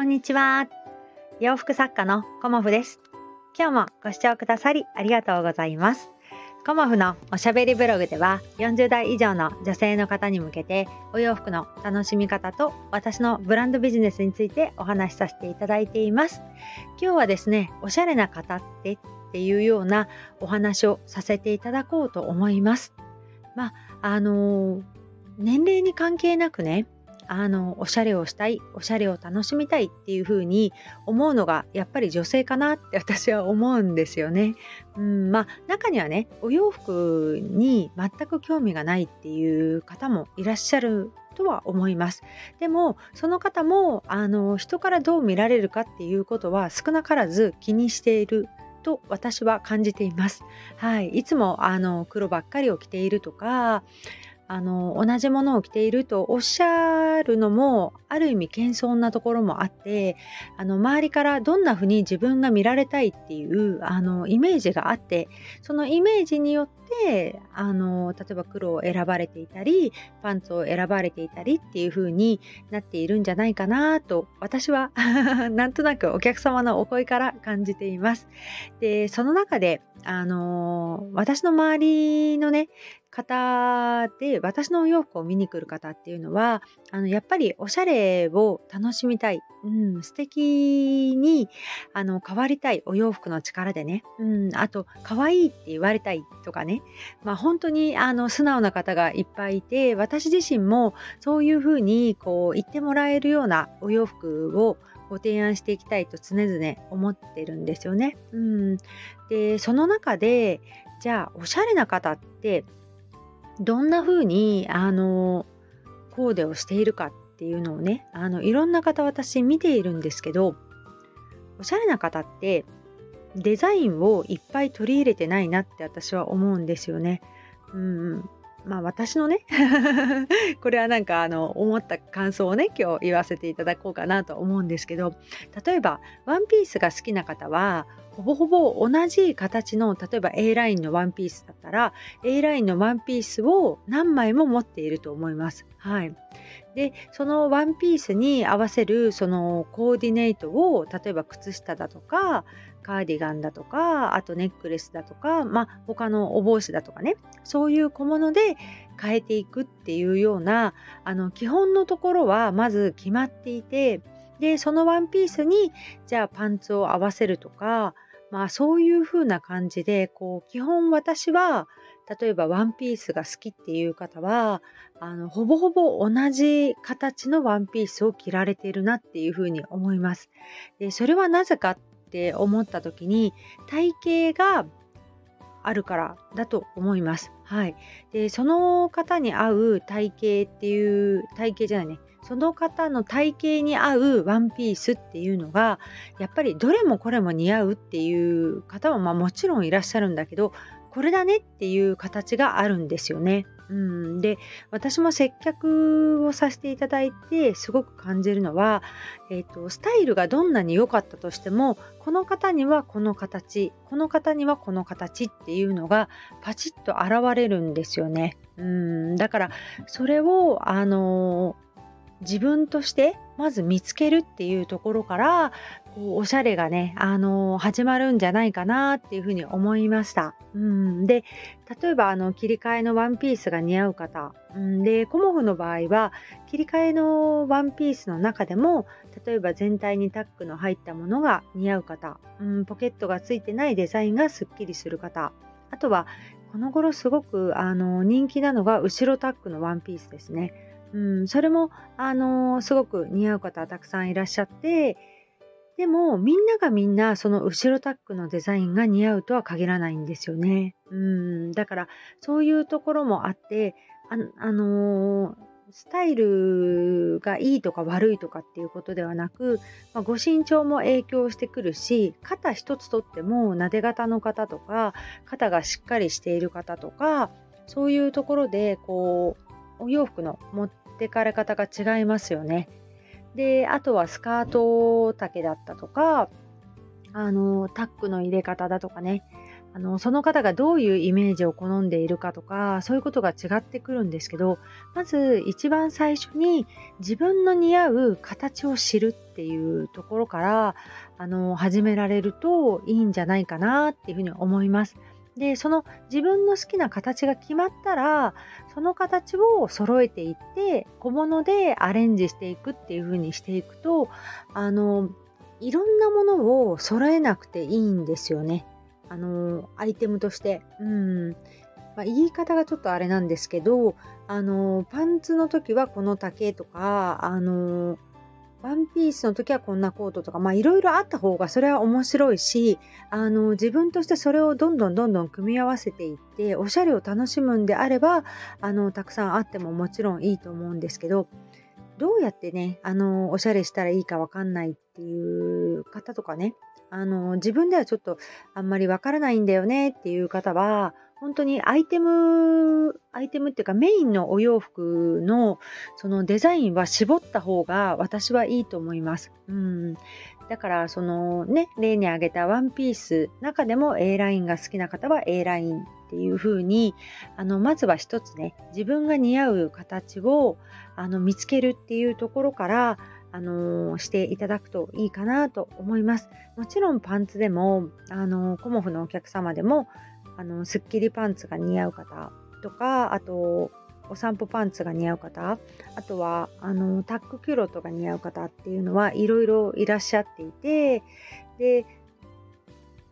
こんにちは。洋服作家のコモフです。今日もご視聴くださりありがとうございます。コモフのおしゃべりブログでは40代以上の女性の方に向けてお洋服の楽しみ方と私のブランドビジネスについてお話しさせていただいています。今日はですね、おしゃれな方ってっていうようなお話をさせていただこうと思います。まあ、あのー年齢に関係なくね、あのおしゃれをしたいおしゃれを楽しみたいっていう風に思うのがやっぱり女性かなって 私は思うんですよね。うん、まあ中にはねお洋服に全く興味がないっていう方もいらっしゃるとは思います。でもその方もあの人からどう見られるかっていうことは少なからず気にしていると私は感じています。はい、いつもあの黒ばっかりを着ているとかあの同じものを着ているとおっしゃるのもある意味謙遜なところもあってあの周りからどんな風に自分が見られたいっていうあのイメージがあってそのイメージによってあの例えば黒を選ばれていたりパンツを選ばれていたりっていう風になっているんじゃないかなと私は なんとなくお客様のお声から感じています。でその中であの私の周りのね方で私のお洋服を見に来る方っていうのはあのやっぱりおしゃれを楽しみたい、うん、素敵にあの変わりたいお洋服の力でね、うん、あと可愛いって言われたいとかね、まあ、本当にあの素直な方がいっぱいいて私自身もそういうふうにこう言ってもらえるようなお洋服をご提案していきたいと常々思ってるんですよね。うん、でその中でじゃあおしゃれな方ってどんな風にあのコーデをしているかっていうのをねあのいろんな方私見ているんですけどおしゃれな方ってデザインをいっぱい取り入れてないなって私は思うんですよね。うんまあ私のね これはなんかあの思った感想をね今日言わせていただこうかなと思うんですけど例えばワンピースが好きな方はほぼほぼ同じ形の例えば A ラインのワンピースだったら A ラインのワンピースを何枚も持っていると思います。はい、でそのワンピースに合わせるそのコーディネートを例えば靴下だとかカーディガンだとかあとネックレスだとか、まあ、他のお帽子だとかね。そういう小物で変えていくっていうようなあの基本のところはまず決まっていてでそのワンピースにじゃあパンツを合わせるとかまあそういう風な感じでこう基本私は例えばワンピースが好きっていう方はあのほぼほぼ同じ形のワンピースを着られているなっていう風に思います。でそれはなぜかって思った時に体型があるからだと思います。はい。でその方に合う体型っていう体型じゃないねその方の体型に合うワンピースっていうのがやっぱりどれもこれも似合うっていう方はまあもちろんいらっしゃるんだけどこれだねっていう形があるんですよね。うん、で私も接客をさせていただいてすごく感じるのは、えーと、スタイルがどんなに良かったとしてもこの方にはこの形この方にはこの形っていうのがパチッと現れるんですよね。うんだからそれをあのー自分としてまず見つけるっていうところからおしゃれがね、あのー、始まるんじゃないかなっていうふうに思いました。うん、で例えばあの切り替えのワンピースが似合う方、うん、でコモフの場合は切り替えのワンピースの中でも例えば全体にタックの入ったものが似合う方、うん、ポケットがついてないデザインがすっきりする方。あとはこの頃すごくあの人気なのが後ろタックのワンピースですね。うん、それも、あの、すごく似合う方たくさんいらっしゃって、でもみんながみんなその後ろタックのデザインが似合うとは限らないんですよね。うん、だからそういうところもあって、あ、あのー、スタイルがいいとか悪いとかっていうことではなく、まあ、ご身長も影響してくるし肩一つとってもなで型の方とか肩がしっかりしている方とかそういうところでこうお洋服の持ってかれ方が違いますよね。であとはスカート丈だったとかあのタックの入れ方だとかねあのその方がどういうイメージを好んでいるかとかそういうことが違ってくるんですけどまず一番最初に自分の似合う形を知るっていうところからあの始められるといいんじゃないかなっていうふうに思います。でその自分の好きな形が決まったらその形を揃えていって小物でアレンジしていくっていう風にしていくとあのいろんなものを揃えなくていいんですよね。あのアイテムとして。うんまあ、言い方がちょっとあれなんですけどあのパンツの時はこの丈とかあのワンピースの時はこんなコートとか、まあいろいろあった方がそれは面白いし、あの自分としてそれをどんどんどんどん組み合わせていって、おしゃれを楽しむんであれば、あの、たくさんあってももちろんいいと思うんですけど、どうやってね、あの、おしゃれしたらいいかわかんないっていう方とかね、あの、自分ではちょっとあんまりわからないんだよねっていう方は、本当にアイテム、アイテムっていうかメインのお洋服のそのデザインは絞った方が私はいいと思います。うん。だからそのね、例に挙げたワンピース中でも A ラインが好きな方は A ラインっていう風に、あの、まずは一つね、自分が似合う形をあの見つけるっていうところから、あの、していただくといいかなと思います。もちろんパンツでも、あの、コモフのお客様でも、あのスッキリパンツが似合う方とかあとお散歩パンツが似合う方あとはあのタックキュロットが似合う方っていうのはいろいろいらっしゃっていてで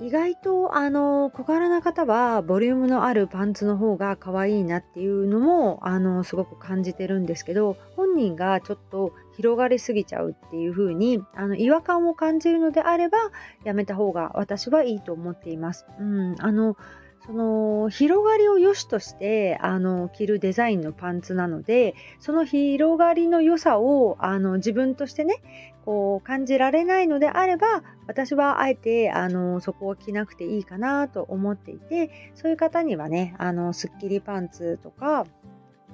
意外とあの小柄な方はボリュームのあるパンツの方が可愛いなっていうのもあのすごく感じてるんですけど本人がちょっと広がりすぎちゃうっていう風にあに違和感を感じるのであればやめた方が私はいいと思っています。うん、あのその広がりを良しとしてあの着るデザインのパンツなのでその広がりの良さをあの自分としてねこう感じられないのであれば私はあえてあのそこを着なくていいかなと思っていてそういう方にはねあのスッキリパンツとか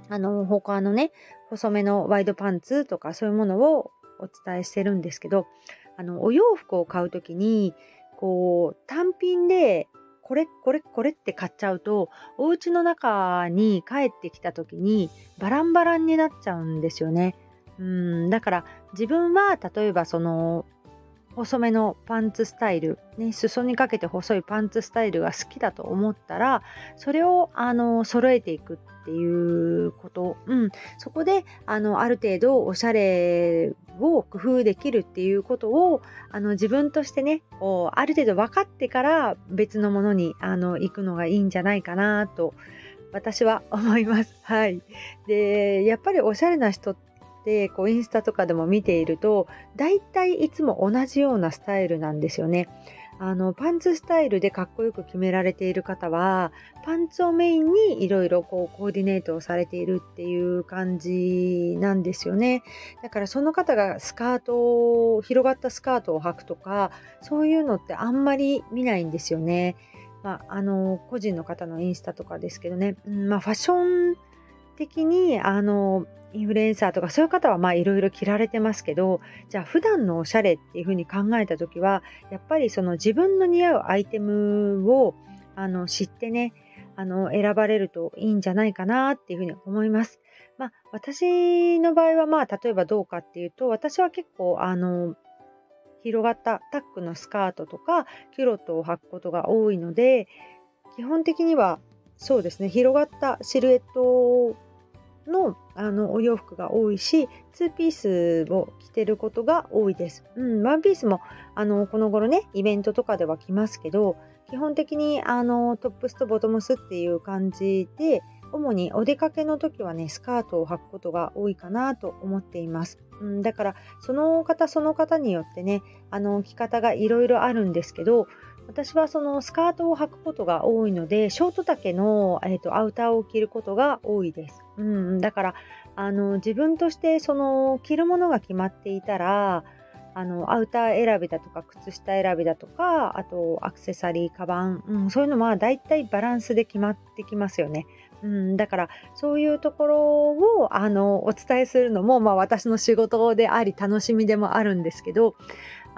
あの他のね細めのワイドパンツとかそういうものをお伝えしてるんですけどあのお洋服を買う時にこう単品でこれこれこれって買っちゃうとお家の中に帰ってきた時にバランバランになっちゃうんですよね。うんだから自分は例えばその細めのパンツスタイル、ね、裾にかけて細いパンツスタイルが好きだと思ったらそれをあの揃えていくっていうこと、うん、そこであのある程度おしゃれを工夫できるっていうことをあの自分としてねこうある程度分かってから別のものにあの行くのがいいんじゃないかなと私は思います。はい。で、やっぱりおしゃれな人ってこうインスタとかでも見ていると大体いつも同じようなスタイルなんですよね。あのパンツスタイルでかっこよく決められている方はパンツをメインにいろいろこうコーディネートをされているっていう感じなんですよね。だからその方がスカートを広がったスカートを履くとかそういうのってあんまり見ないんですよね。まあ、あの個人の方のインスタとかですけどね、うんまあ、ファッション的にあのインフルエンサーとかそういう方はまあいろいろ着られてますけどじゃあ普段のおしゃれっていうふうに考えた時はやっぱりその自分の似合うアイテムをあの知ってねあの選ばれるといいんじゃないかなっていうふうに思います。まあ私の場合はまあ例えばどうかっていうと私は結構あの広がったタックのスカートとかキュロットを履くことが多いので基本的にはそうですね広がったシルエットのあのお洋服が多いし2ピースを着てることが多いです。うん、ワンピースもあのこの頃ねイベントとかでは着ますけど基本的にあのトップスとボトムスっていう感じで主にお出かけの時はねスカートを履くことが多いかなと思っています。うん、だからその方その方によってねあの着方がいろいろあるんですけど私はそのスカートを履くことが多いのでショート丈の、えーと、アウターを着ることが多いです。うん、だからあの自分としてその着るものが決まっていたらあのアウター選びだとか靴下選びだとかあとアクセサリーカバン、うん、そういうのはだいたいバランスで決まってきますよね。うん、だからそういうところをあのお伝えするのも、まあ、私の仕事であり楽しみでもあるんですけど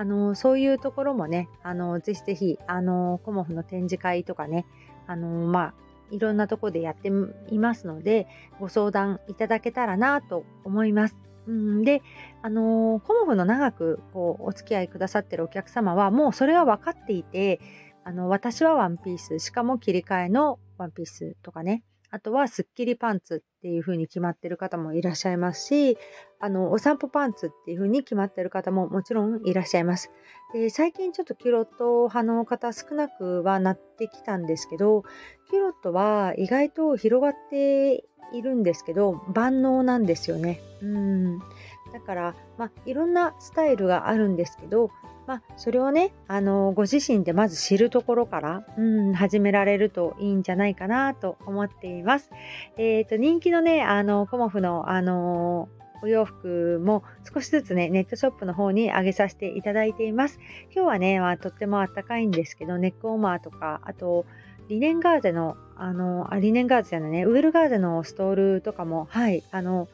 あのそういうところもね、あのぜひぜひ、あのコモフの展示会とかね、あのまあ、いろんなとこでやっていますので、ご相談いただけたらなと思います。うん、で、あのコモフの長くこうお付き合いくださってるお客様は、もうそれは分かっていて、あの私はワンピース、しかも切り替えのワンピースとかね、あとはスッキリパンツっていう風に決まってる方もいらっしゃいますし、あの、お散歩パンツっていう風に決まってる方ももちろんいらっしゃいます。で、最近ちょっとキュロット派の方少なくはなってきたんですけど、キュロットは意外と広がっているんですけど、万能なんですよね。うん。だから、まあ、いろんなスタイルがあるんですけど、まあ、それをね、あの、ご自身でまず知るところから、うん、始められるといいんじゃないかなと思っています。えっ、ー、と、人気のね、あの、コモフの、あのお洋服も少しずつね、ネットショップの方に上げさせていただいています。今日はね、まあ、とってもあったかいんですけど、ネックウォーマーとか、あと、リネンガーゼの、あの、あ、リネンガーゼじゃないね、ウエルガーゼのストールとかも、はい、あの、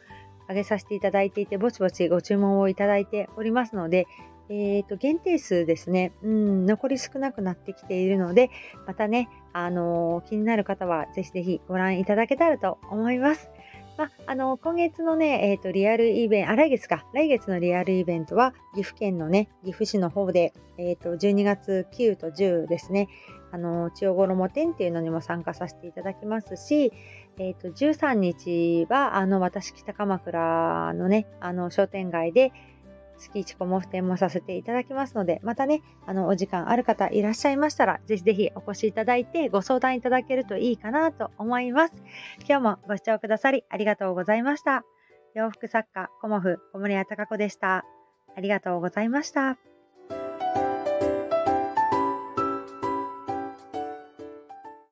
上げさせていただいていて、ぼちぼちご注文をいただいておりますので、えっ、ー、と、限定数ですね、うん、残り少なくなってきているので、またね、あのー、気になる方はぜひぜひご覧いただけたらと思います。まあ、の、今月のね、えっ、と、リアルイベント、あ、来月か、来月のリアルイベントは、岐阜県のね、岐阜市の方で、えっ、と、12月9と10ですね、あの、千代衣店っていうのにも参加させていただきますし、えっ、と、13日は、あの、私、北鎌倉のね、あの、商店街で、月1個も付点もさせていただきますので、またね、あの、お時間ある方いらっしゃいましたら、ぜひぜひお越しいただいてご相談いただけるといいかなと思います。今日もご視聴くださりありがとうございました。洋服作家、コモフ、小森屋隆子でした。ありがとうございました。